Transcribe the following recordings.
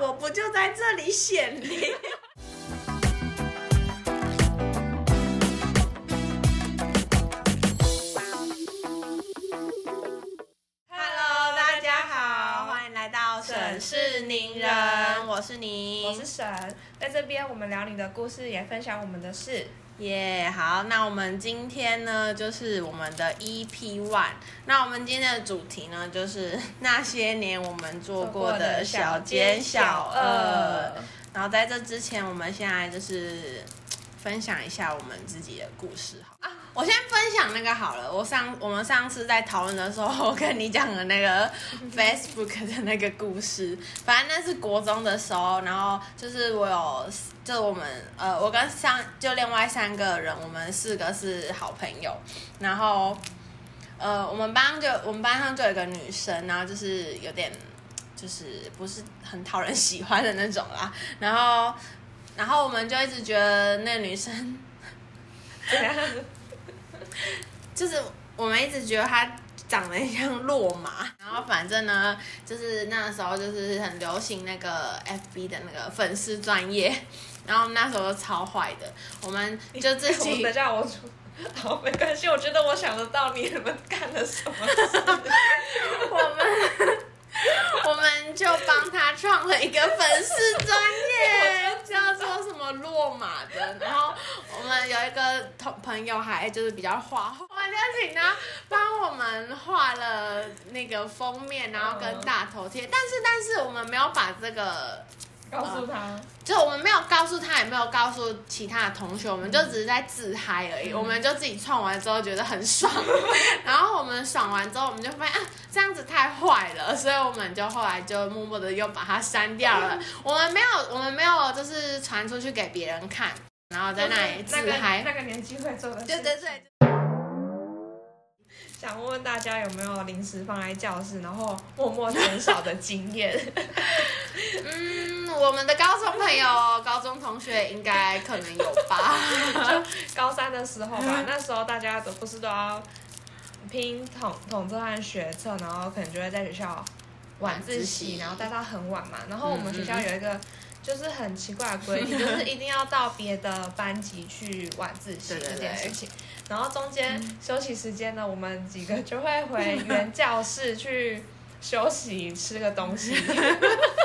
我不就在这里显灵？Hello，大家好，欢迎来到沈氏宁人，我是你，我是沈，在这边我们聊你的故事，也分享我们的事。耶好，那我们今天呢，就是我们的 EP One。那我们今天的主题呢，就是 那些年我们做过的小奸小恶。然后在这之前，我们现在就是分享一下我们自己的故事，好啊。我先分享那个好了。我上我们上次在讨论的时候，我跟你讲的那个 Facebook 的那个故事，反正那是国中的时候，然后就是我有，就我们呃，我跟三就另外三个人，我们四个是好朋友，然后呃，我们班就我们班上就有一个女生，然后就是有点就是不是很讨人喜欢的那种啦，然后然后我们就一直觉得那女生怎样？就是我们一直觉得她长得像落马，然后反正呢，就是那时候就是很流行那个 FB 的那个粉丝专业，然后那时候超坏的，我们就自己。等下我出好没关系，我觉得我想得到你们干了什么。我们。我们就帮他创了一个粉丝专业，叫做什么落马的。然后我们有一个同朋友还就是比较画，我们就请他帮我们画了那个封面，然后跟大头贴。但是但是我们没有把这个。告诉他，就我们没有告诉他，也没有告诉其他的同学，我们就只是在自嗨而已。我们就自己创完之后觉得很爽，然后我们爽完之后，我们就发现啊，这样子太坏了，所以我们就后来就默默的又把它删掉了。我们没有，我们没有就是传出去给别人看，然后在那里自嗨。那个年纪会做的。对对对。想问问大家有没有零食放在教室，然后默默减少的经验？嗯，我们的高中朋友、高中同学应该可能有吧。就高三的时候吧，那时候大家都不是都要拼统统测和学测，然后可能就会在学校晚自习，然后待到很晚嘛。然后我们学校有一个。就是很奇怪的规定，就是一定要到别的班级去晚自习这件事情。然后中间休息时间呢，我们几个就会回 原教室去休息，吃个东西，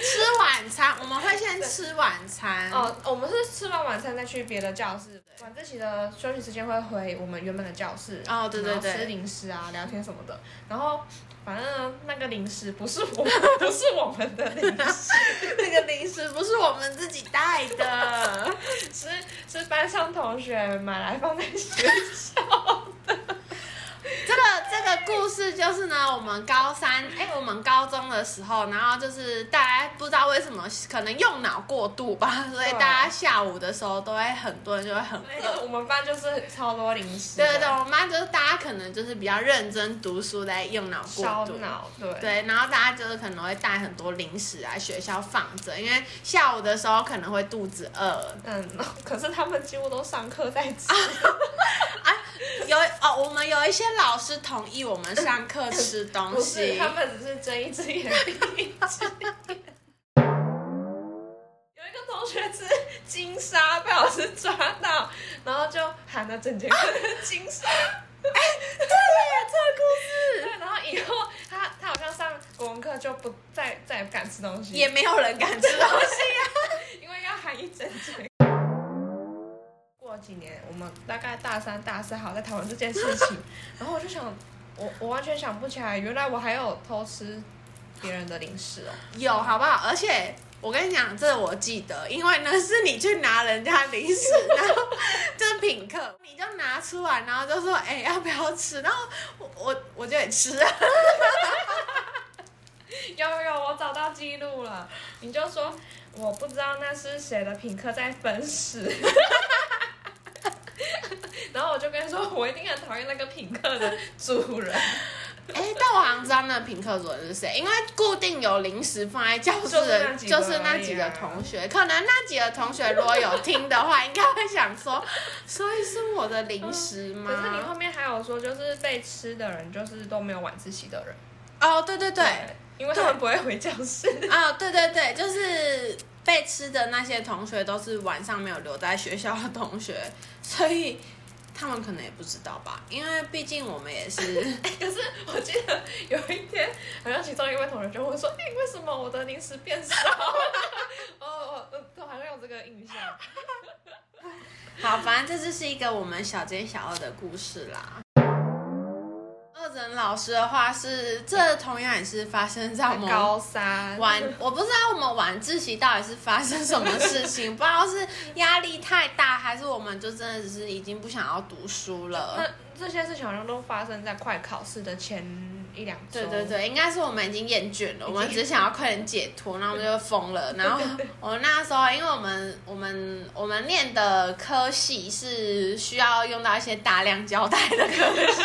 吃晚餐。我们会先吃晚餐。哦，我们是吃完晚餐再去别的教室。晚自习的休息时间会回我们原本的教室。哦，对对对，吃零食啊，聊天什么的。然后。反正那个零食不是我，不是我们的零食，那个零食不是我们自己带的，是是班上同学买来放在学校的。这个故事就是呢，我们高三，哎，我们高中的时候，然后就是大家不知道为什么，可能用脑过度吧，所以大家下午的时候都会很多人就会很饿。我们班就是超多零食。对对对，我们班就是大家可能就是比较认真读书，在用脑过度。脑对。对，然后大家就是可能会带很多零食来学校放着，因为下午的时候可能会肚子饿。嗯，可是他们几乎都上课在吃。有哦，我们有一些老师同意我们上课吃东西，他们只是睁一只眼闭一只眼。有一个同学吃金沙被老师抓到，然后就喊了整节课金沙。哎，对呀，这个故事。对，然后以后他他好像上国文课就不再再也不敢吃东西，也没有人敢吃东西呀，因为要喊一整节。过几年，我们大概大三、大四，好在讨论这件事情。然后我就想，我我完全想不起来，原来我还有偷吃别人的零食哦。有，好不好？而且我跟你讲，这我记得，因为呢是你去拿人家零食，然后这品客，你就拿出来，然后就说：“哎，要不要吃？”然后我我我就得吃。有有有，我找到记录了。你就说我不知道那是谁的品客在分食。然后我就跟他说，我一定很讨厌那个品客的主人。哎，但我好像知道那个品客主人是谁，因为固定有零食放在教室的，就是那几个同学。可能那几个同学如果有听的话，应该会想说，所以是我的零食吗？可是你后面还有说，就是被吃的人，就是都没有晚自习的人。哦，对对对，因为他们不会回教室。啊，对对对，就是被吃的那些同学都是晚上没有留在学校的同学，所以他们可能也不知道吧，因为毕竟我们也是。可是我记得有一天，好像其中一位同学就会说：“哎、为什么我的零食变少？”哦 哦，呃都好像有这个印象。好，反正这就是一个我们小尖小二的故事啦。二诊老师的话是，这同样也是发生在我们高三晚，我不知道我们晚自习到底是发生什么事情，不知道是压力太大，还是我们就真的只是已经不想要读书了。那这些事情好像都发生在快考试的前一两周。对对对，应该是我们已经厌倦了，我们只想要快点解脱，然后我们就 疯了。然后我们那时候，因为我们我们我们念的科系是需要用到一些大量胶带的科系，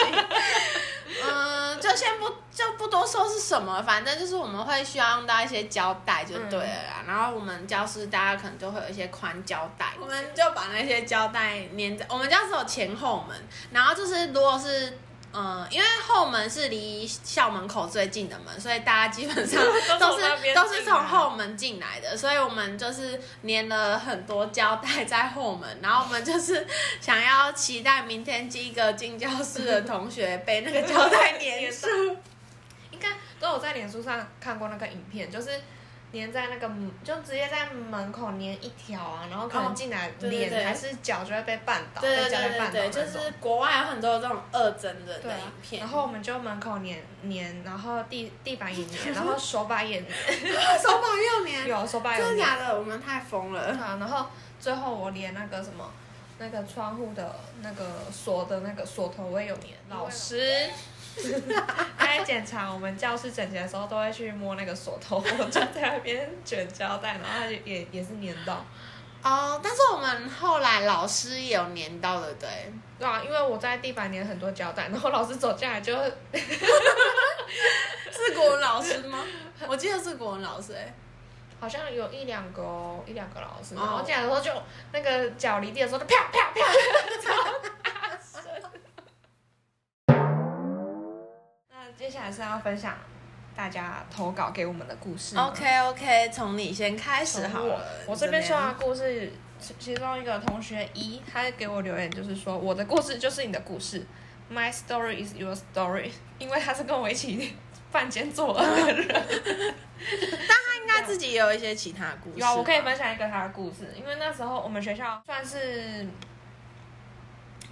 嗯，就先不就不多说是什么，反正就是我们会需要用到一些胶带就对了啦。然后我们教室大家可能就会有一些宽胶带，我们就把那些胶带粘在我们教室有前后门，然后就是如果是。嗯，因为后门是离校门口最近的门，所以大家基本上 都是都是从后门进来的，所以我们就是粘了很多胶带在后门，然后我们就是想要期待明天第一个进教室的同学被那个胶带粘住。应该都有在脸书上看过那个影片，就是粘在那个就直接在门口粘一条啊，然后可能进来脸还是脚就会被绊倒，对对被胶带绊倒对对对，就是国外有很多这种二针的影，片，然后我们就门口粘粘，然后地地板也粘，然后手把也粘，手把又粘，有手把有真的粘，假的？我们太疯了。然后最后我连那个什么。那个窗户的那个锁的那个锁头我也有粘。老师他在检查我们教室整洁的时候，都会去摸那个锁头，我就在那边卷胶带，然后也也是粘到。哦，但是我们后来老师也有粘到的，对。对啊，因为我在地板粘很多胶带，然后老师走进来就 是国文老师吗？我记得是国文老师哎、好像有一两个哦，一两个老师，哦然后进来的时候就那个脚离地的时候就啪啪啪，接下来是要分享大家投稿给我们的故事。OK OK，从你先开始好我了。我这边你说的故事，其其中一个同学一，他给我留言就是说，我的故事就是你的故事，My story is your story，因为他是跟我一起犯奸作恶的人。他应该自己也有一些其他故事吧。有啊，我可以分享一个他的故事，因为那时候我们学校算是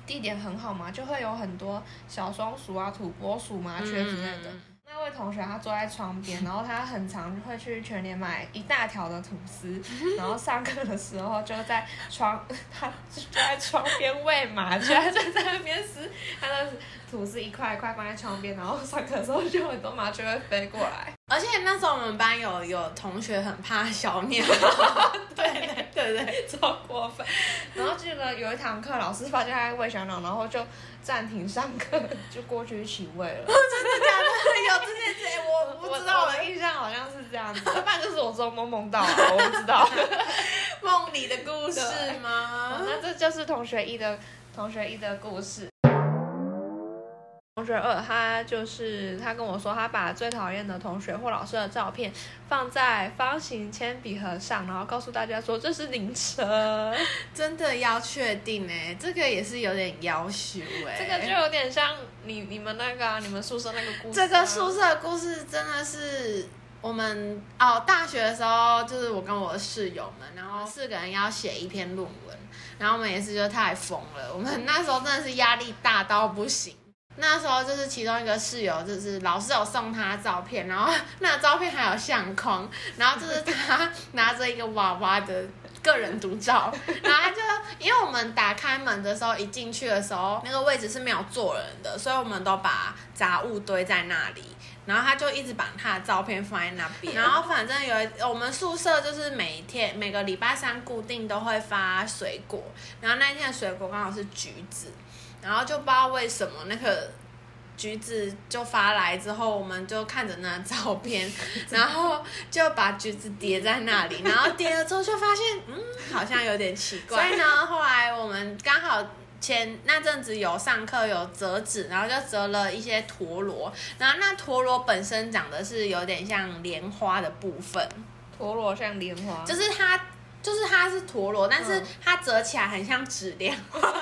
地点很好嘛，就会有很多小松鼠啊、土拨鼠、麻雀之类的。嗯那位同学他坐在窗边，然后他很常会去全联买一大条的吐司，然后上课的时候就在窗，他就在窗边喂麻雀，他就在那边撕他的吐司一块一块放在窗边，然后上课的时候就很多麻雀会飞过来。而且那时候我们班有有同学很怕小鸟，对对对对，超过分。然后记得有一堂课，老师发现他在喂小鸟，然后就暂停上课，就过去一起喂了。真的假的？有这件事，我不知道我的印象好像是这样子，要不然就是我做梦梦到了，我不知道。梦里的故事吗？那这就是同学一的同学一的故事。同学二，他就是他跟我说，他把最讨厌的同学或老师的照片放在方形铅笔盒上，然后告诉大家说这是灵车。真的要确定哎，这个也是有点要求哎。这个就有点像你你们那个、啊、你们宿舍那个故事、啊。这个宿舍故事真的是我们哦，大学的时候就是我跟我的室友们，然后四个人要写一篇论文，然后我们也是就太疯了，我们那时候真的是压力大到不行。那时候就是其中一个室友，就是老师有送他照片，然后那个照片还有相框，然后就是他拿着一个娃娃的个人独照，然后他就因为我们打开门的时候，一进去的时候那个位置是没有坐人的，所以我们都把杂物堆在那里，然后他就一直把他的照片放在那边，然后反正有我们宿舍就是每天每个礼拜三固定都会发水果，然后那天的水果刚好是橘子。然后就不知道为什么那个橘子就发来之后，我们就看着那照片，然后就把橘子叠在那里，然后叠了之后就发现，嗯，好像有点奇怪。所以呢，后来我们刚好前那阵子有上课有折纸，然后就折了一些陀螺，然后那陀螺本身长得是有点像莲花的部分，陀螺像莲花，就是它就是它是陀螺，但是它折起来很像纸莲花。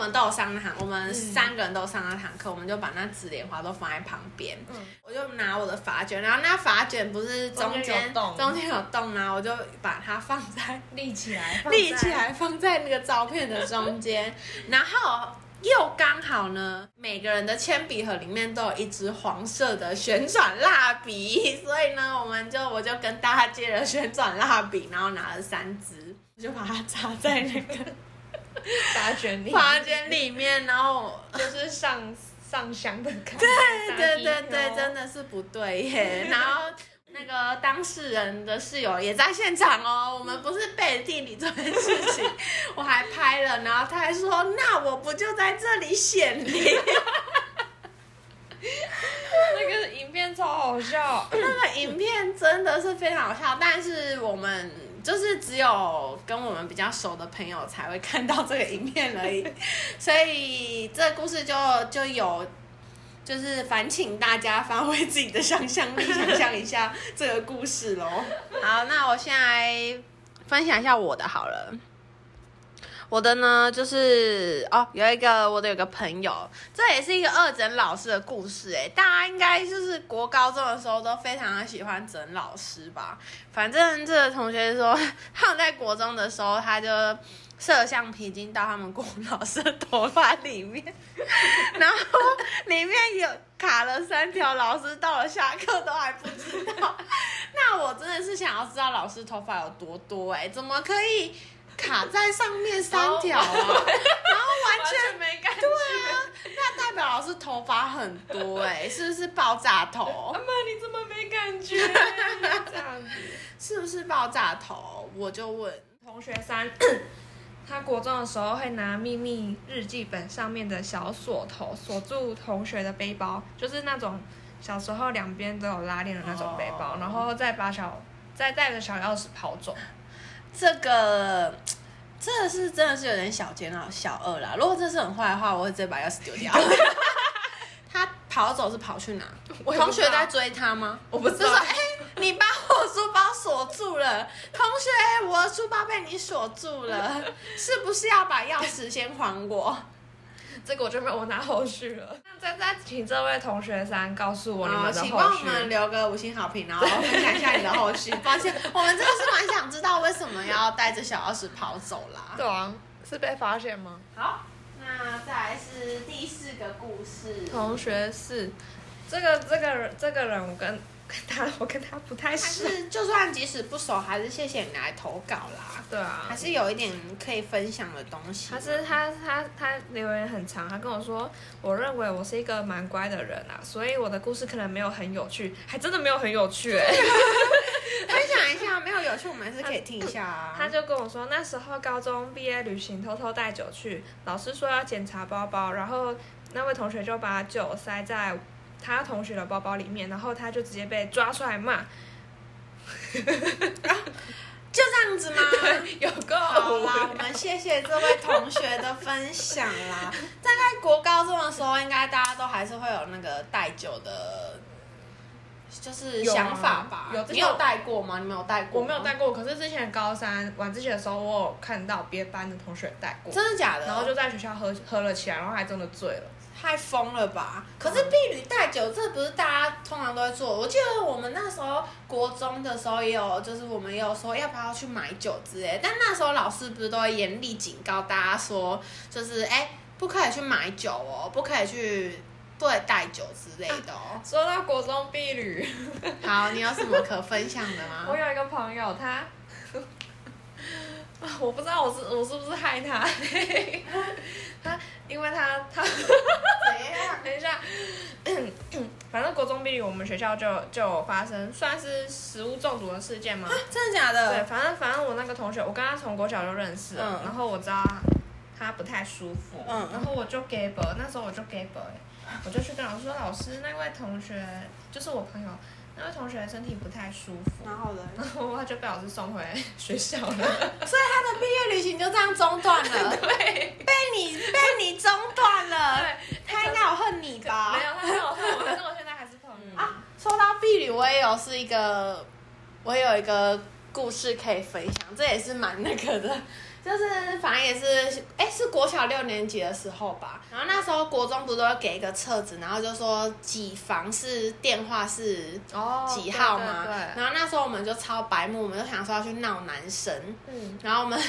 我们都有上那堂，我们三个人都上那堂课，我们就把那纸莲花都放在旁边。嗯，我就拿我的发卷，然后那发卷不是中间中间有洞啊，我就把它放在 立起来，立起来放在那个照片的中间，然后又刚好呢，每个人的铅笔盒里面都有一支黄色的旋转蜡笔，所以呢，我们就我就跟大家借了旋转蜡笔，然后拿了三支，我就把它插在那个。发卷里，发卷里面，然后就是上上香的感觉。对对对对，真的是不对耶。然后那个当事人的室友也在现场哦，我们不是背地里这件事情，我还拍了，然后他还说：“那我不就在这里显灵？”那个影片超好笑，那个影片真的是非常好笑，但是我们。就是只有跟我们比较熟的朋友才会看到这个影片而已，所以这个故事就就有，就是烦请大家发挥自己的想象力，想象一下这个故事喽。好，那我现在分享一下我的好了。我的呢，就是哦，有一个我的有个朋友，这也是一个二诊老师的故事哎，大家应该就是国高中的时候都非常的喜欢整老师吧。反正这个同学说，他们在国中的时候，他就摄像皮筋到他们国老师的头发里面，然后里面有卡了三条，老师到了下课都还不知道。那我真的是想要知道老师头发有多多哎，怎么可以？卡在上面三条啊，然后完全没感觉。对啊，那代表老师头发很多哎，是不是爆炸头？阿妈，你怎么没感觉？这样子是不是爆炸头？我就问同学三，他国中的时候会拿秘密日记本上面的小锁头锁住同学的背包，就是那种小时候两边都有拉链的那种背包，然后再把小再带着小钥匙跑走。这个，这是真的是有点小奸啊，小二啦。如果这是很坏的话，我会直接把钥匙丢掉。他跑走是跑去哪？同学在追他吗？我不知道。哎，你把我书包锁住了，同学，我的书包被你锁住了，是不是要把钥匙先还我？这个我就没有拿后续了。那再再请这位同学三告诉我你们的后续。请帮我们留个五星好评，然后分享一下你的后续。抱歉，我们真的是蛮想知道为什么要带着小钥匙跑走啦。对啊，是被发现吗？好，那再来是第四个故事。同学四，这个这个这个人我跟。他 我跟他不太熟，是就算即使不熟，还是谢谢你来投稿啦。对啊，还是有一点可以分享的东西。他是他他他留言很长，他跟我说，我认为我是一个蛮乖的人啊，所以我的故事可能没有很有趣，还真的没有很有趣哎。分享一下，没有有趣，我们还是可以听一下啊。他就跟我说，那时候高中毕业旅行，偷偷带酒去，老师说要检查包包，然后那位同学就把酒塞在。他同学的包包里面，然后他就直接被抓出来骂，就这样子吗？有够好啦，我们谢谢这位同学的分享啦。大概国高中的时候，应该大家都还是会有那个带酒的，就是想法吧。有你有带过吗？你没有带过？我没有带过。可是之前高三晚自习的时候，我有看到别班的同学带过。真的假的？然后就在学校喝喝了起来，然后还真的醉了。太疯了吧！可是婢女带酒，这不是大家通常都会做。我记得我们那时候国中的时候也有，就是我们也有说要不要去买酒之类。但那时候老师不是都会严厉警告大家说，就是哎，不可以去买酒哦，不可以去对带酒之类的哦。说到国中婢女，好，你有什么可分享的吗？我有一个朋友，他，我不知道我是我是不是害他，他。因为他他，等一下，等一下反正国中毕业，我们学校就就发生算是食物中毒的事件吗？真的假的？对，反正反正我那个同学，我跟他从国小就认识，然后我知道他不太舒服，然后我就给 e 那时候我就给 e 我就去跟老师说，老师那位同学就是我朋友，那位同学身体不太舒服，然后呢？然后他就被老师送回学校了。所以他的毕业旅行就这样中断了，对，被你被你中断了。对，他应该有恨你吧？没有，他没有恨我，但是我现在还是朋友。啊，说到婢女，我也有是一个，我也有一个故事可以分享，这也是蛮那个的，就是反正也是，哎，是国小六年级的时候吧，然后那时候国中不是都会给一个册子，然后就说几房是电话是哦几号嘛，对对然后那时候我们就超白目，我们就想说要去闹男神，嗯，然后我们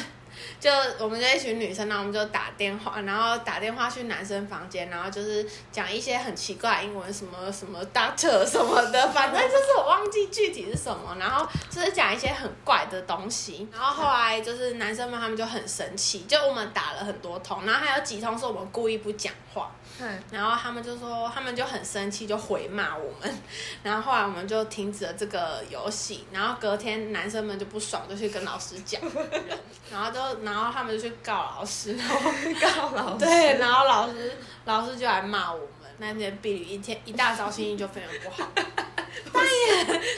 就我们这一群女生，然后我们就打电话，然后打电话去男生房间，然后就是讲一些很奇怪的英文，什么什么 doctor 什么的，反正就是我忘记具体是什么，然后就是讲一些很怪的东西。然后后来就是男生们他们就很生气，就我们打了很多通，然后还有几通是我们故意不讲话。嗯，然后他们就说，他们就很生气，就回骂我们。然后后来我们就停止了这个游戏。然后隔天男生们就不爽，就去跟老师讲，然后就然后他们就去告老师，然后告老师。对，然后老师老师就来骂我们。那天碧旅一天一大早心情就非常不好，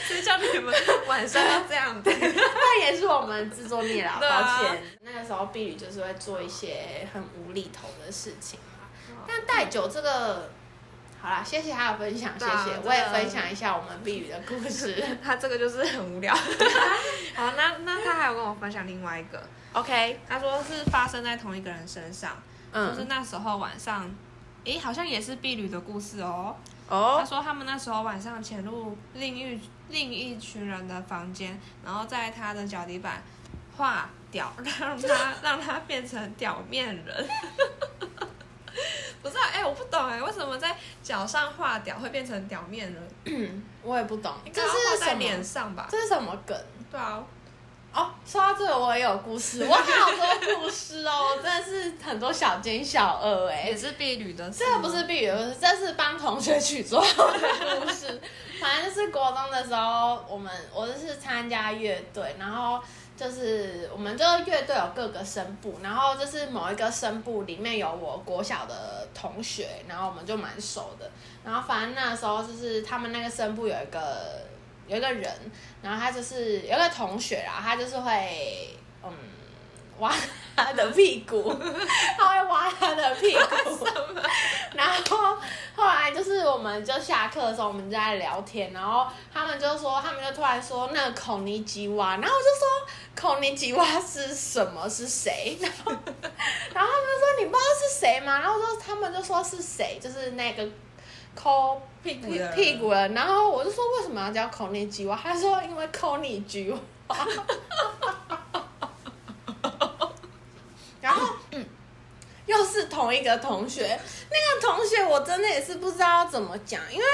谁叫你们晚上要这样子？但也是我们自作孽啦，对啊抱歉。那个时候碧旅就是会做一些很无厘头的事情啦。但带酒这个，好啦，谢谢他的分享，谢谢我也分享一下我们碧旅的故事。他这个就是很无聊。好，那那他还有跟我分享另外一个，OK，他说是发生在同一个人身上，就是嗯，那时候晚上，诶，好像也是婢女的故事哦。哦他哦，说他们那时候晚上潜入另一另一群人的房间，然后在他的脚底板画屌，让他 让他变成屌面人。不知道，哎、我不懂哎，为什么在脚上画屌会变成屌面呢？我也不懂，这是什么？脸上吧？这是什么梗？对啊，哦，说到这个我也有故事，我好多故事哦，真的是很多小奸小恶哎、也是婢女的事这个不是毕业故事，这是帮同学取绰号的故事。反正就是国中的时候，我们我就是参加乐队，然后就是我们这个乐队有各个声部，然后就是某一个声部里面有我国小的同学，然后我们就蛮熟的。然后反正那时候就是他们那个声部有一个有一个人，然后他就是有个同学啦，他就是会嗯哇他的屁股，他会挖他的屁股。然后后来就是我们就下课的时候，我们就在聊天，然后他们就说，他们就突然说那个孔尼基蛙，然后我就说孔尼基蛙是什么？是谁？然 后然后他们就说你不知道是谁吗？然后我说他们就说是谁，就是那个抠屁屁股的人屁股的，然后我就说为什么要叫孔尼基蛙？他说因为抠你菊蛙。然后，嗯，又是同一个同学，那个同学我真的也是不知道要怎么讲，因为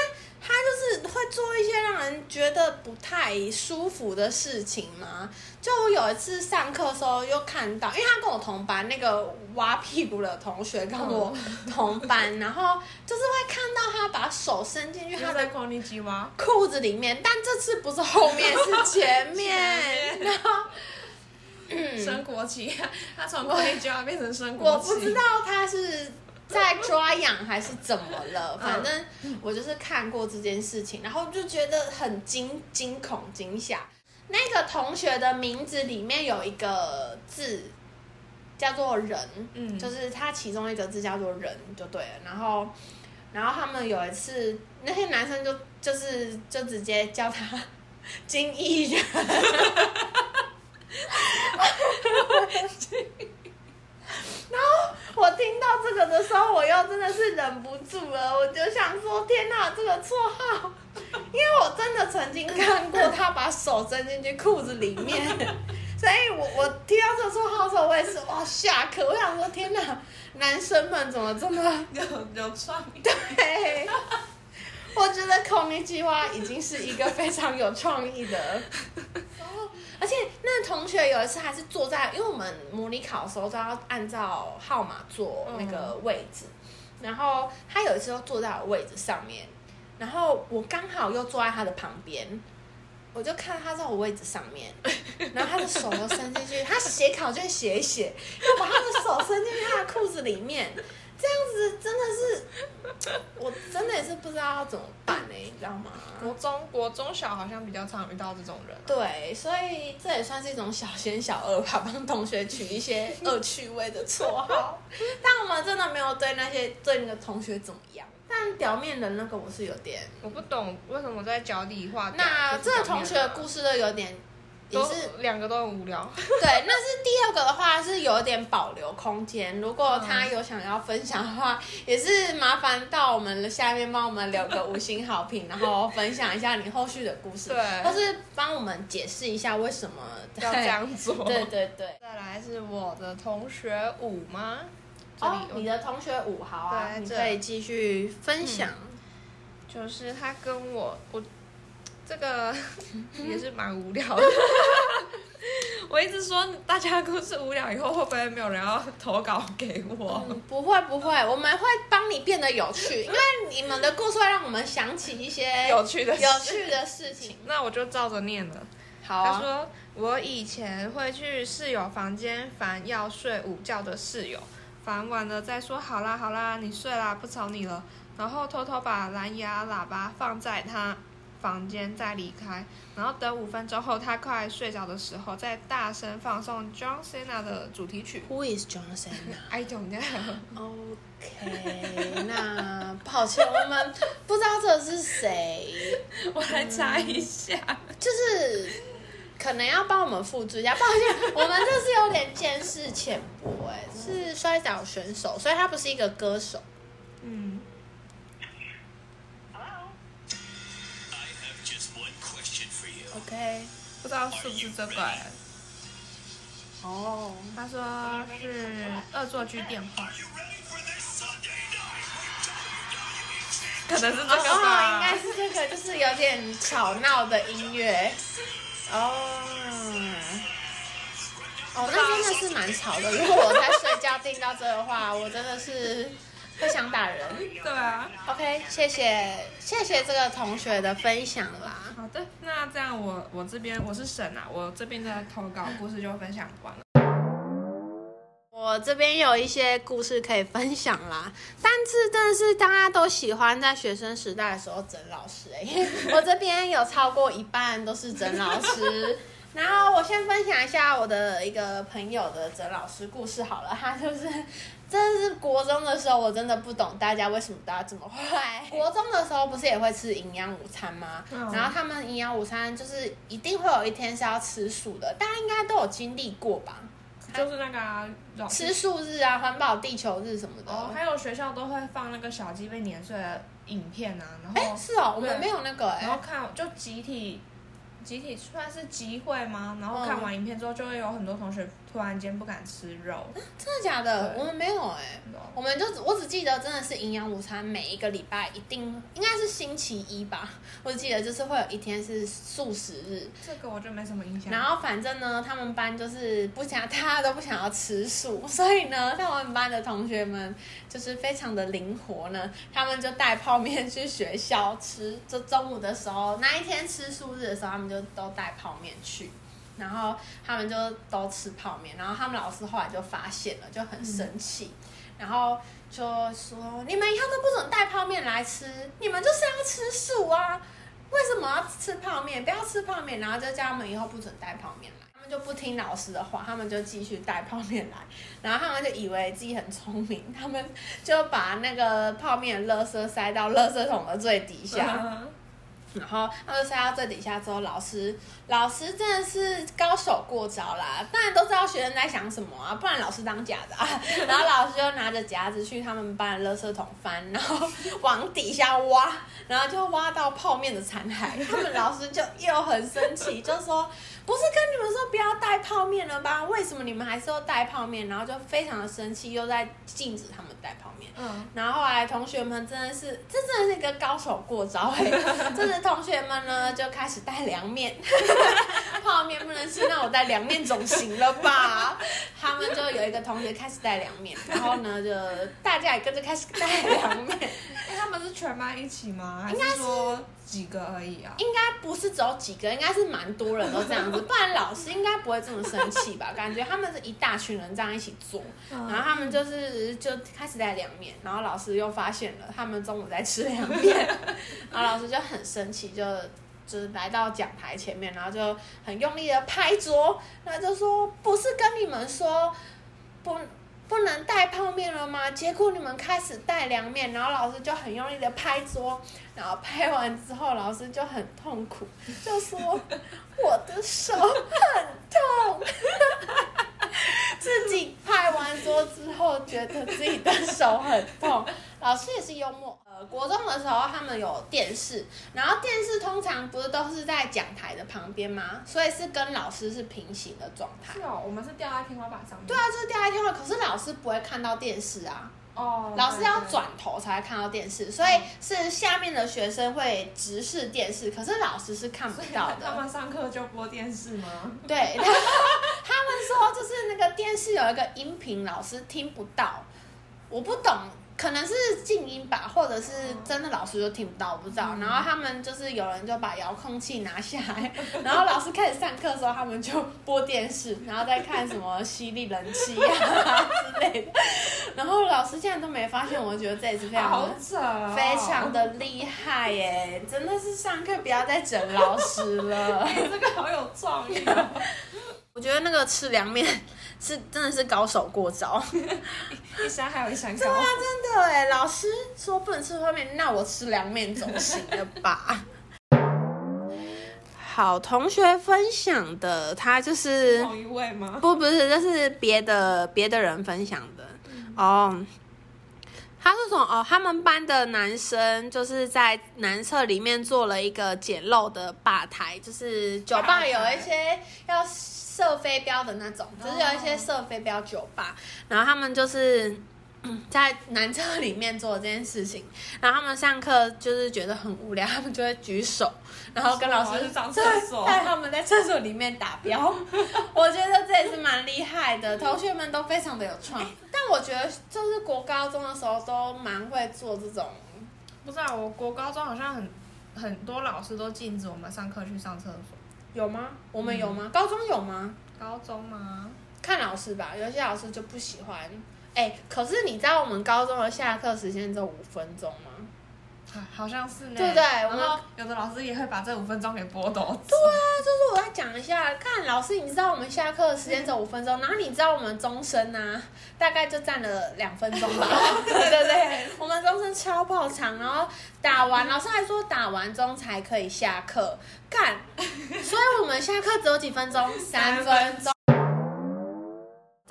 他就是会做一些让人觉得不太舒服的事情嘛。就我有一次上课的时候又看到，因为他跟我同班，那个挖屁股的同学跟我同班，然后就是会看到他把手伸进去他在空尼基蛙，裤子里面，但这次不是后面，是前面。前面 然后，嗯，升国旗，他从空尼基蛙变成升国旗。我不知道他是在抓痒还是怎么了，嗯反正我就是看过这件事情，然后就觉得很惊惊恐惊吓。那个同学的名字里面有一个字叫做人，嗯就是他其中一个字叫做人就对了。然后，然后他们有一次，那些男生就就是就直接叫他 金艺人。然后我听到这个的时候，我又真的是忍不住了，我就想说：天哪，这个绰号！因为我真的曾经看过他把手伸进去裤子里面，所以我我听到这个绰号的时候，我也是哇下课，我想说：天哪，男生们怎么这么 有有创意。对？我觉得孔尼基蛙已经是一个非常有创意的。而且那个同学有一次还是坐在，因为我们模拟考的时候都要按照号码坐那个位置，然后他有一次就坐在我位置上面，然后我刚好又坐在他的旁边，我就看他在我位置上面，然后他的手又伸进去，他写考卷写一写，又把他的手伸进去他的裤子里面，这样子真的是，我真的也是不知道要怎么办呢、你知道吗？国中国中小好像比较常遇到这种人。对，所以这也算是一种小奸小恶吧，帮同学取一些 恶趣味的绰号。但我们真的没有对那些对你的同学怎么样。但表面的那个我是有点，我不懂为什么在脚底画。那这个同学的故事事都有点，也都是两个都很无聊。对，那是第二个的话是有点保留空间。如果他有想要分享的话，也是麻烦到我们的下面帮我们留个五星好评，然后分享一下你后续的故事，对或是帮我们解释一下为什么要这样做。对对对。再来是我的同学五吗？哦，你的同学五好啊，你可以继续分享。就是他跟我我这个 也是蛮无聊的。我一直说大家故事无聊，以后会不会没有人要投稿给我？嗯，不会不会，我们会帮你变得有趣，因为你们的故事会让我们想起一些有趣的事有趣的事情。那我就照着念了。好啊，他说：“我以前会去室友房间烦要睡午觉的室友，烦完了再说好啦好啦，你睡啦，不吵你了。然后偷偷把蓝牙喇叭放在他房间再离开，然后等五分钟后他快睡着的时候，再大声放送 John Cena 的主题曲。Who is John Cena？I don't know。OK，那抱歉，我们不知道这是谁，我来查一下。就是可能要帮我们复制一下。抱歉，我们这是有点见识浅薄，哎，是摔跤选手，所以他不是一个歌手。OK，不知道是不是这个、欸？哦，他说是恶作剧电话?可能是这哦，个吧。应该是这个，就是有点吵闹的音乐。哦，哦，那真的是蛮吵的。如果我在睡觉听到这个话，我真的是会想打人。对啊。OK，谢谢谢谢这个同学的分享啦。好的，那这样我我这边我是沈啊，我这边的投稿故事就分享完了。我这边有一些故事可以分享啦，但是真的是大家都喜欢在学生时代的时候整老师哎、我这边有超过一半都是整老师。然后我先分享一下我的一个朋友的整老师故事好了，他就是真的是国中的时候，我真的不懂大家为什么都要这么坏。国中的时候不是也会吃营养午餐吗？嗯然后他们营养午餐就是一定会有一天是要吃素的，大家应该都有经历过吧？就是那个啊吃素日啊，环保地球日什么的。哦，还有学校都会放那个小鸡被碾碎的影片啊，然后哎、后是哦，我们没有那个哎、然后看就集体集体算是集会吗？然后看完影片之后，就会有很多同学突然间不敢吃肉。真的假的？我们没有哎、我们就只我只记得真的是营养午餐，每一个礼拜一定应该是星期一吧，我只记得就是会有一天是素食日，这个我就没什么印象。然后反正呢，他们班就是不想，大家都不想要吃素，所以呢，他们班的同学们就是非常的灵活呢，他们就带泡面去学校吃。就中午的时候，那一天吃素日的时候，他们就都带泡面去。然后他们就都吃泡面，然后他们老师后来就发现了，就很生气，然后就说：“你们以后都不准带泡面来吃，你们就是要吃素啊！为什么要吃泡面？不要吃泡面！”然后就叫他们以后不准带泡面来。他们就不听老师的话，他们就继续带泡面来，然后他们就以为自己很聪明，他们就把那个泡面的垃圾塞到垃圾桶的最底下。然后他就塞到最底下之后，老师老师真的是高手过招啦！当然都知道学生在想什么啊，不然老师当假的啊。然后老师就拿着夹子去他们班的垃圾桶翻，然后往底下挖，然后就挖到泡面的残骸。他们老师就又很生气，就说：“不是跟你们说不要带泡面了吗？为什么你们还是要带泡面？”然后就非常的生气，又在禁止他们带泡面。嗯，然后后来同学们真的是，这真的是一个高手过招哎、真的同学们呢就开始带凉面，泡面不能吃，那我带凉面总行了吧？他们就有一个同学开始带凉面，然后呢，就大家也跟着开始带凉面。哎，他们是全班一起吗？还是说几个而已啊？应该不是只有几个，应该是蛮多人都这样子，不然老师应该不会这么生气吧？感觉他们是一大群人这样一起做，然后他们就是就开始带凉面，然后老师又发现了他们中午在吃凉面，然后老师就很生气，就就是来到讲台前面，然后就很用力的拍桌，然后就说不是跟你们说不。不能带泡面了吗？结果你们开始带凉面，然后老师就很用力的拍桌，然后拍完之后，老师就很痛苦，就说 我的手很痛。自己拍完桌之后，觉得自己的手很痛。老师也是幽默。呃，国中的时候他们有电视，然后电视通常不是都是在讲台的旁边吗？所以是跟老师是平行的状态。是哦，我们是吊在天花板上面。对啊，就是吊在天花板，可是老师不会看到电视啊。哦，老师要转头才会看到电视，所以是下面的学生会直视电视，可是老师是看不到的。他们上课就播电视吗？对，他们说就是那个电视有一个音频，老师听不到，我不懂。可能是静音吧，或者是真的老师就听不到，我不知道。然后他们就是有人就把遥控器拿下来，然后老师开始上课的时候，他们就播电视，然后再看什么吸力人气啊之类的。然后老师竟然都没发现，我觉得这也是非常 的非常的厉害耶！真的是上课不要再整老师了。你 这个好有创意。我觉得那个吃凉面 是真的是高手过招，一山还有一山高。对啊，真的哎，老师说不能吃泡面，那我吃凉面总行了吧？好，同学分享的，他就是同一位吗？不，不是，这是别的别的人分享的哦。他是从哦，他们班的男生就是在男厕里面做了一个简陋的吧台，就是酒吧有一些要。射飞镖的那种，就是有一些射飞镖酒吧，然后他们就是在男厕里面做这件事情，然后他们上课就是觉得很无聊，他们就会举手，然后跟老师上厕所，带他们在厕所里面打标。我觉得这也是蛮厉害的，同学们都非常的有创意。但我觉得就是国高中的时候都蛮会做这种，不是啊，我国高中好像很很多老师都禁止我们上课去上厕所。有吗？我们有吗？高中有吗？高中吗？看老师吧，有些老师就不喜欢。哎，可是你知道我们高中的下课时间只有五分钟吗？好像是呢，对不对？然后有的老师也会把这五分钟给剥夺。对啊，就是我在讲一下，看老师，你知道我们下课的时间只有五分钟，然后你知道我们钟声呢，大概就占了两分钟吧。对对对，我们钟声超爆长，然后打完，老师还说打完钟才可以下课，干，所以我们下课只有几分钟，三分钟。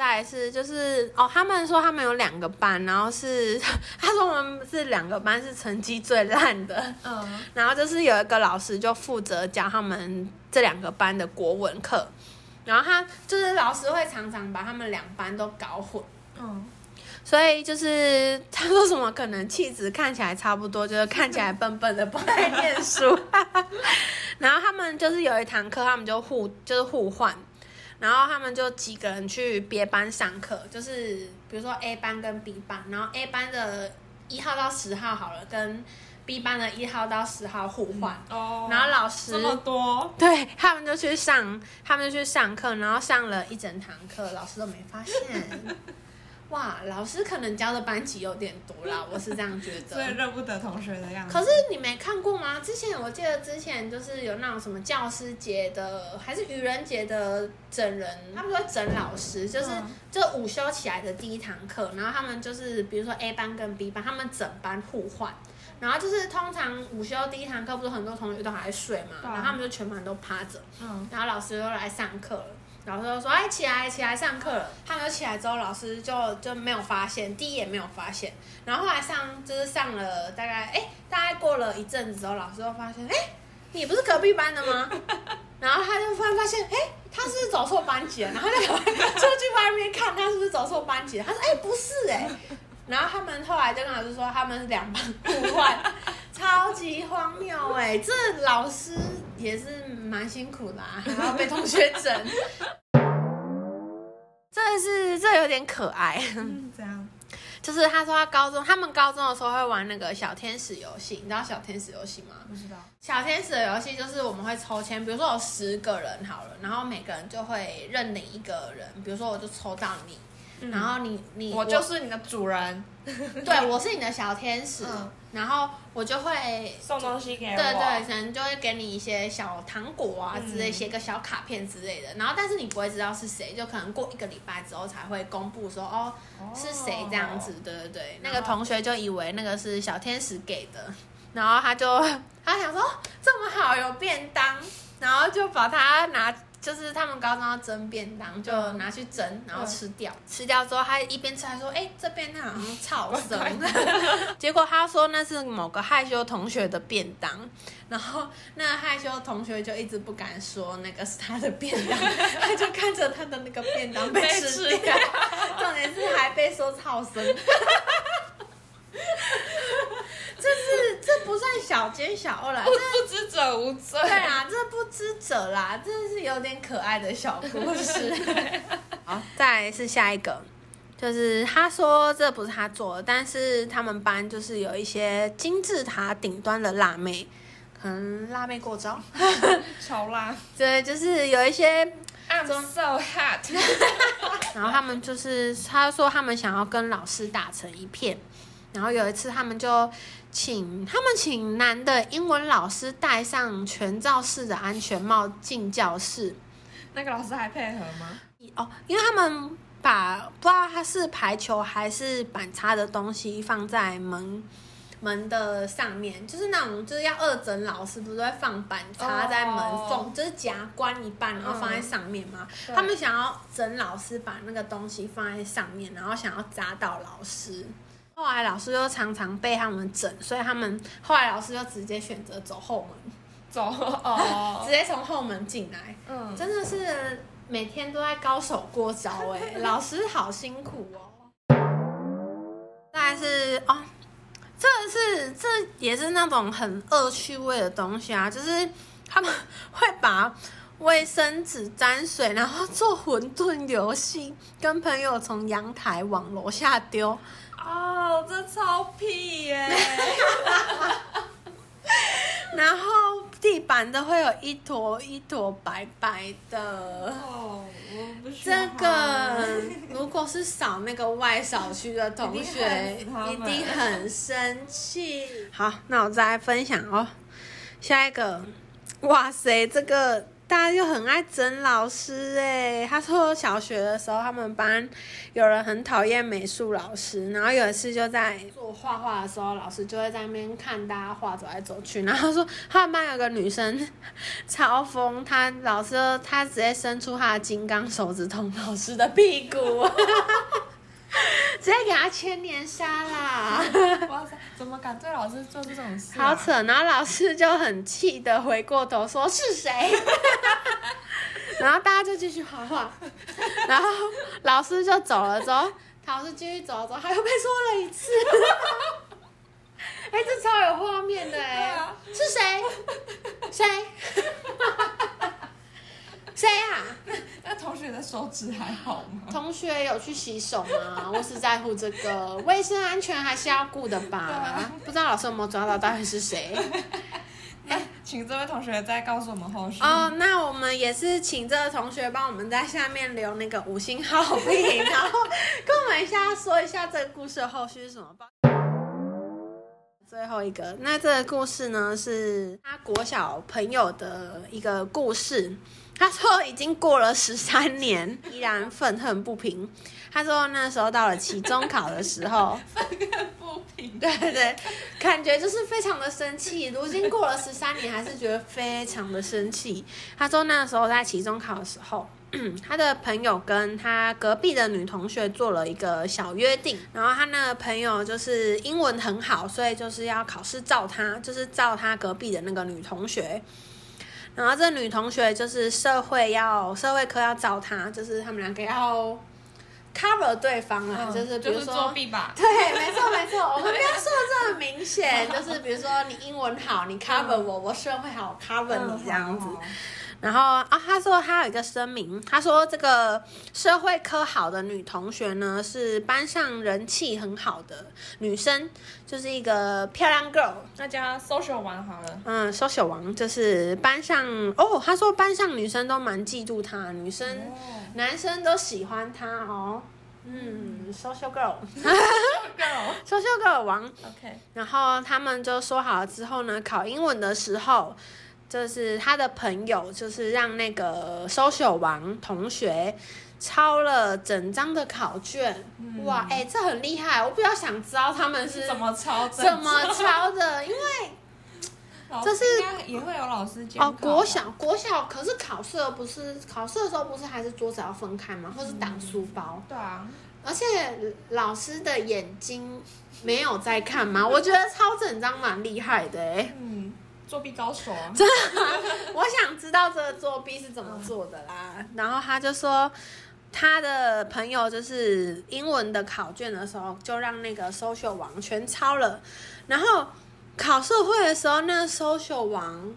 再是就是哦，他们说他们有两个班，然后是 他说我们是两个班是成绩最烂的，嗯，然后就是有一个老师就负责教他们这两个班的国文课，然后他就是老师会常常把他们两班都搞混，嗯，所以就是他说什么可能气质看起来差不多，就是看起来笨笨的不爱念书，然后他们就是有一堂课，他们就互就是互换。然后他们就几个人去别班上课，就是比如说 A 班跟 B 班，然后 A 班的一号到十号好了，跟 B 班的一号到十号互换。哦。然后老师这么多，对他们就去上，他们就去上课，然后上了一整堂课，老师都没发现。哇，老师可能教的班级有点多啦，我是这样觉得。所以认不得同学的样子。可是你没看过吗？之前我记得之前就是有那种什么教师节的，还是愚人节的整人，他们说整老师，就是就午休起来的第一堂课，然后他们就是比如说 A 班跟 B 班，他们整班互换，然后就是通常午休第一堂课不是很多同学都还在睡嘛，然后他们就全班都趴着，嗯，然后老师又来上课了。老师就说：“哎，起来，起来上课了。”他们起来之后，老师就就没有发现，第一眼没有发现。然后后来上就是上了大概哎，大概过了一阵子之后，老师就发现：“哎，你不是隔壁班的吗？” 然后他就突然发现：“哎，他是不是走错班级了。”然后就出去外面看他是不是走错班级了。他说：“哎，不是哎。”然后他们后来就跟老师说他们是两班互换，超级荒谬哎！这老师也是蛮辛苦的，还要被同学整。这是这有点可爱，嗯，这样。就是他说他高中，他们高中的时候会玩那个小天使游戏，你知道小天使游戏吗？不知道。小天使的游戏就是我们会抽签，比如说有十个人好了，然后每个人就会认领一个人，比如说我就抽到你，然后你你我就是你的主人，对。我是你的小天使，嗯。然后我就会送东西给我。对对，可能就会给你一些小糖果啊之类，嗯写个小卡片之类的。然后，但是你不会知道是谁，就可能过一个礼拜之后才会公布说哦是谁这样子。对对对，那个同学就以为那个是小天使给的，然后他就他想说这么好有便当，然后就把它拿。就是他们高中要蒸便当，就嗯拿去蒸，然后吃掉。吃掉之后，他一边吃还说：“哎、这便当好像超生。” 结果他说那是某个害羞同学的便当，然后那个害羞同学就一直不敢说那个是他的便当，他就看着他的那个便当被吃被吃掉，重点是还被说超生。这是这不算小奸小恶啦，不这不知者无罪。对啊，这不知者啦，这是有点可爱的小故事。好，再来是下一个，就是他说这不是他做的，但是他们班就是有一些金字塔顶端的辣妹，可能辣妹过招，超辣对，就是有一些，，I'm so hot。然后他们就是他说他们想要跟老师打成一片，然后有一次他们就。请他们请男的英文老师戴上全罩式的安全帽进教室，那个老师还配合吗？哦，因为他们把不知道他是排球还是板擦的东西放在门门的上面，就是那种就是要二诊老师不是会放板擦在门缝哦就是夹关一半，然后放在上面吗？对他们想要整老师把那个东西放在上面，然后想要砸到老师。后来老师又常常被他们整，所以他们后来老师就直接选择走后门，走哦 直，接从后门进来。嗯，真的是每天都在高手过招哎、老师好辛苦哦。但是哦，这是这也是那种很恶趣味的东西啊，就是他们会把卫生纸沾水，然后做馄饨游戏，跟朋友从阳台往楼下丢。哦，这超屁耶！然后地板都会有一坨一坨白白的。哦，我不喜这个如果是扫那个外扫区的同学，一定很生气。好，那我再来分享哦。下一个，哇塞，这个大家就很爱整老师哎。他说小学的时候，他们班有人很讨厌美术老师，然后有一次就在做画画的时候，老师就会在那边看大家画走来走去，然后说他们班有个女生超疯，她老师她直接伸出她的金刚手指捅老师的屁股。直接给他牵连杀啦！哇塞，怎么敢对老师做这种事、好扯，然后老师就很气的回过头说是谁，然后大家就继续画画，然后老师就走了之后，老师继续走了之后，他又被说了一次，哎、这超有画面的哎、啊是谁？谁？谁啊？那同学的手指还好吗？同学有去洗手吗？我是在乎这个卫生安全还是要顾的吧啊？不知道老师有没有抓到到底是谁？哎，请这位同学再告诉我们后续。哦，那我们也是请这个同学帮我们在下面留那个五星好评，然后跟我们一下说一下这个故事的后续是什么吧。最后一个，那这个故事呢是他国小朋友的一个故事。他说已经过了十三年，依然愤恨不平。他说那时候到了期中考的时候，愤恨不平。对对，感觉就是非常的生气。如今过了十三年，还是觉得非常的生气。他说那时候在期中考的时候，他的朋友跟他隔壁的女同学做了一个小约定，然后他那个朋友就是英文很好，所以就是要考试照他，就是照他隔壁的那个女同学。然后这女同学就是社会要社会科要找她，就是他们两个要 cover 对方啊，嗯就是比如说就是作弊吧。对，没错没错，我们不要说的这么明显，就是比如说你英文好，你 cover 我，我社会好，cover 你这样子。然后啊，他说他有一个声明，他说这个社会科好的女同学呢，是班上人气很好的女生，就是一个漂亮 girl。那叫他 social 王好了。嗯，social 王就是班上哦，他说班上女生都蛮嫉妒他，女生、哦男生都喜欢他哦。嗯，social girl，social Girl。girl 王。OK。然后他们就说好了之后呢，考英文的时候，就是他的朋友就是让那个 social 王同学抄了整张的考卷。哇，哎、这很厉害！我比较想知道他们是怎么抄？怎么？抄的，因为这这是也会有老师监哦，国小国小，可是考试不是考试的时候不是还是桌子要分开吗？或是挡书包？对啊，而且老师的眼睛没有在看吗？我觉得抄整张蛮厉害的哎、嗯，作弊高手啊。我想知道这个作弊是怎么做的啦。然后他就说，他的朋友就是英文的考卷的时候，就让那个 social 王全抄了，然后考社会的时候，那个 social 王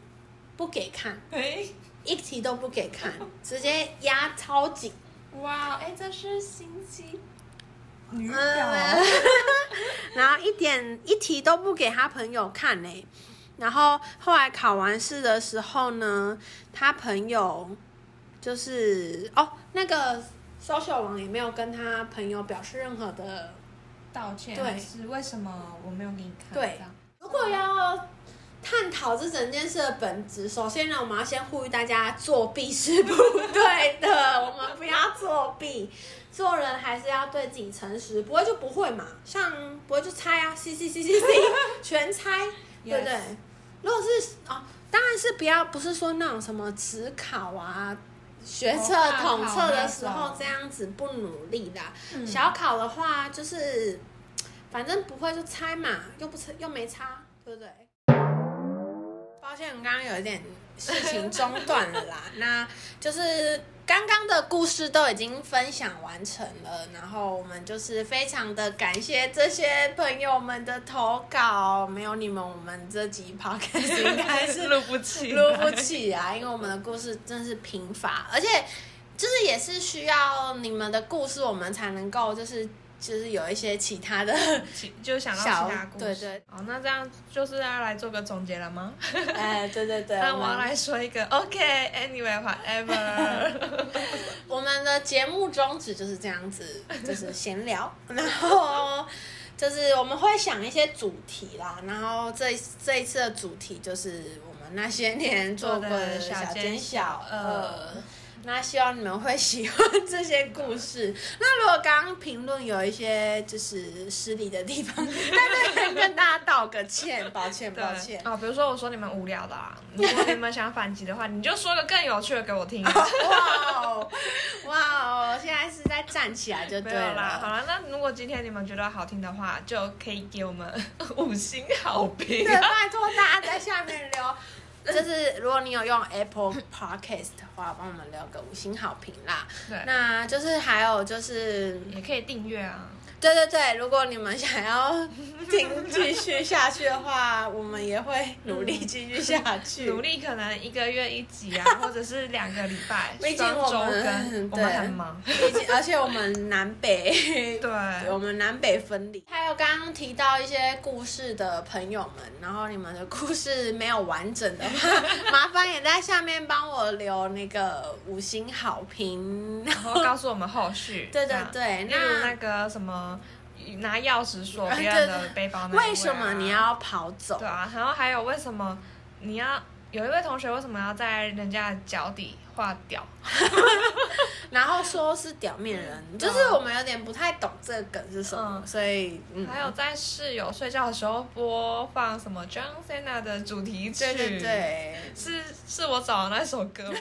不给看，哎，一题都不给看，直接压超紧。哇，哎，这是星期女。然后一点一题都不给他朋友看呢。然后后来考完试的时候呢，他朋友就是哦，那个 social 王也没有跟他朋友表示任何的。道歉，对还是为什么我没有给你看？对如果要探讨这整件事的本质，首先呢，我们要先呼吁大家，作弊是不对的，我们不要作弊。做人还是要对自己诚实，不会就不会嘛，像不会就猜啊，C C C C C，全猜，对不对？如果是哦，当然是不要，不是说那种什么只考啊、学测、统测的那时候种这样子不努力啦。嗯小考的话就是，反正不会就猜嘛，又不猜又没差，对不对？抱歉，刚刚有一点事情中断了啦。那就是刚刚的故事都已经分享完成了，然后我们就是非常的感谢这些朋友们的投稿，没有你们，我们这集 podcast 应该是录不起，录不。起啊，因为我们的故事真是贫乏，而且就是也是需要你们的故事，我们才能够就是就是有一些其他的，其就想到小其他故事。对对哦，那这样就是要来做个总结了吗？哎，对对对，那我要来说一个，OK，Anyway，whatever。我们的节目宗旨就是这样子，就是闲聊，然后就是我们会想一些主题啦，然后这这一次的主题就是我们那些年做过的小奸小恶。那希望你们会喜欢这些故事。那如果刚刚评论有一些就是失礼的地方，在这边跟大家道个歉，抱歉，抱歉。啊、比如说我说你们无聊的啊，如果你们想反击的话，你就说个更有趣的给我听。哇哦，哇哦！现在是在站起来就对了啦，好了。了，那如果今天你们觉得好听的话，就可以给我们五星好评对，。拜托大家在下面留。就是如果你有用 Apple Podcast 的话，帮我们留个五星好评啦。对，那就是还有就是，也可以订阅啊。对对对，如果你们想要听继续下去的话，我们也会努力继续下去。努力可能一个月一集啊，或者是两个礼拜，毕竟我们，我们很忙。毕竟，而且我们南北对，我们南北分离。还有刚刚提到一些故事的朋友们，然后你们的故事没有完整的话，麻烦也在下面帮我留那个五星好评。然后告诉我们后续。对对对那那个什么拿钥匙锁啊别人的背包为什么你要跑走对？啊，然后还有为什么你要有一位同学为什么要在人家的脚底画屌？然后说是屌面人，就是我们有点不太懂这个梗是什么，嗯所以嗯，还有在室友睡觉的时候播放什么 John Cena 的主题曲？对对，对。是是我找的那首歌吗？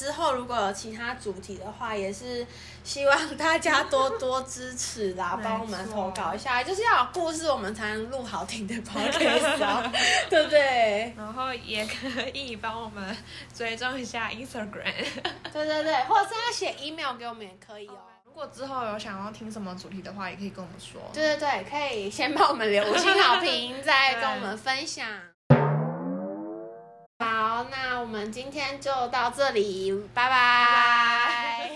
之后如果有其他主题的话，也是希望大家多多支持啦，帮我们投稿一下，就是要有故事，我们才能录好听的 podcast 啊，对不对？然后也可以帮我们追踪一下 Instagram。对对对，或者是要写 email 给我们也可以哦。如果之后有想要听什么主题的话，也可以跟我们说。对对对，可以先帮我们留五星好评，再跟我们分享。好，那我们今天就到这里，拜拜。